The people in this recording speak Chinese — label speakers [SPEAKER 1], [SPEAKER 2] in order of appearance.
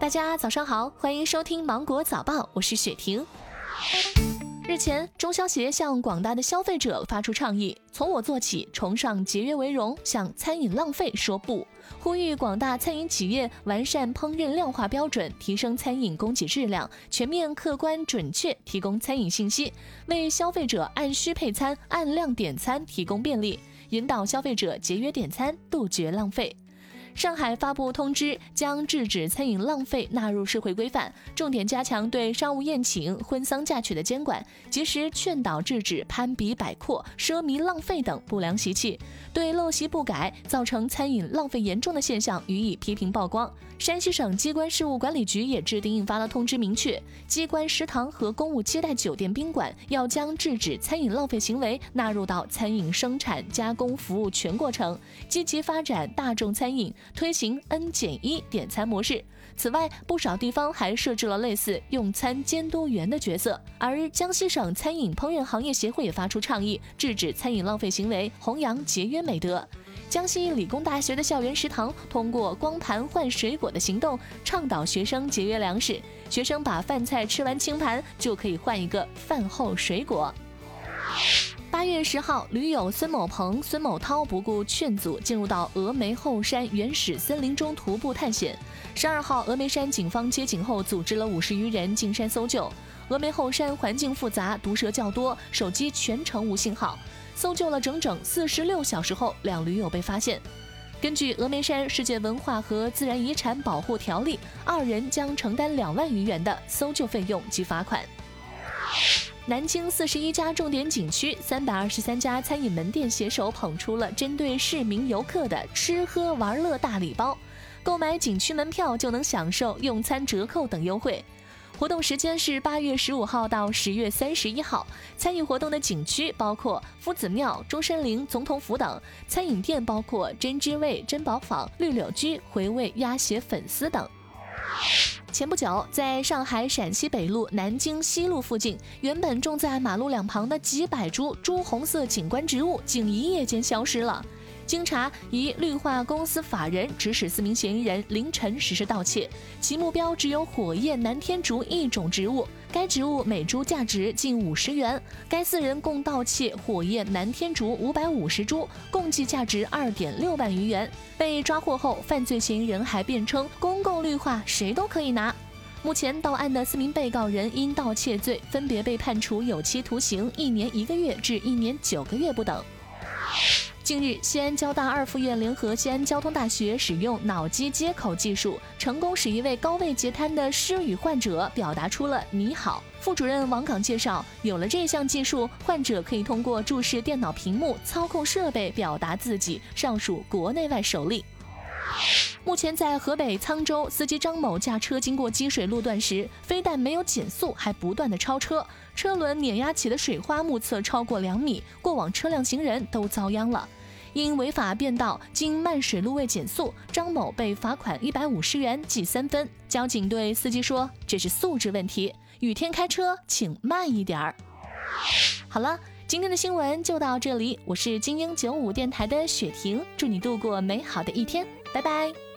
[SPEAKER 1] 大家早上好，欢迎收听芒果早报，我是雪婷。日前，中消协向广大的消费者发出倡议：从我做起，崇尚节约为荣，向餐饮浪费说不。呼吁广大餐饮企业完善烹饪量化标准，提升餐饮供给质量，全面、客观、准确提供餐饮信息，为消费者按需配餐、按量点餐提供便利，引导消费者节约点餐，杜绝浪费。上海发布通知，将制止餐饮浪费纳入社会规范，重点加强对商务宴请、婚丧嫁娶的监管，及时劝导制止攀比摆阔、奢靡浪费等不良习气，对陋习不改、造成餐饮浪费严重的现象予以批评曝光。山西省机关事务管理局也制定印发了通知，明确机关食堂和公务接待酒店宾馆要将制止餐饮浪费行为纳入到餐饮生产加工服务全过程，积极发展大众餐饮。推行 N 减一点餐模式。此外，不少地方还设置了类似用餐监督员的角色。而江西省餐饮烹饪行业协会也发出倡议，制止餐饮浪费行为，弘扬节约美德。江西理工大学的校园食堂通过光盘换水果的行动，倡导学生节约粮食。学生把饭菜吃完清盘，就可以换一个饭后水果。八月十号，驴友孙某鹏、孙某涛不顾劝阻，进入到峨眉后山原始森林中徒步探险。十二号，峨眉山警方接警后，组织了五十余人进山搜救。峨眉后山环境复杂，毒蛇较多，手机全程无信号。搜救了整整四十六小时后，两驴友被发现。根据峨眉山世界文化和自然遗产保护条例，二人将承担两万余元的搜救费用及罚款。南京四十一家重点景区、三百二十三家餐饮门店携手捧出了针对市民游客的吃喝玩乐大礼包，购买景区门票就能享受用餐折扣等优惠。活动时间是八月十五号到十月三十一号。参与活动的景区包括夫子庙、中山陵、总统府等，餐饮店包括珍之味、珍宝坊、绿柳居、回味鸭血粉丝等。前不久，在上海陕西北路、南京西路附近，原本种在马路两旁的几百株朱红色景观植物，竟一夜间消失了。经查，一绿化公司法人指使四名嫌疑人凌晨实施盗窃，其目标只有火焰南天竹一种植物，该植物每株价值近五十元。该四人共盗窃火焰南天竹五百五十株，共计价值二点六万余元。被抓获后，犯罪嫌疑人还辩称公共绿化谁都可以拿。目前，到案的四名被告人因盗窃罪分别被判处有期徒刑一年一个月至一年九个月不等。近日，西安交大二附院联合西安交通大学使用脑机接口技术，成功使一位高位截瘫的失语患者表达出了“你好”。副主任王岗介绍，有了这项技术，患者可以通过注视电脑屏幕、操控设备表达自己，尚属国内外首例。目前，在河北沧州，司机张某驾车经过积水路段时，非但没有减速，还不断的超车，车轮碾压起的水花目测超过两米，过往车辆行人都遭殃了。因违法变道，经漫水路未减速，张某被罚款一百五十元，记三分。交警对司机说：“这是素质问题，雨天开车请慢一点儿。”好了，今天的新闻就到这里，我是精英九五电台的雪婷，祝你度过美好的一天，拜拜。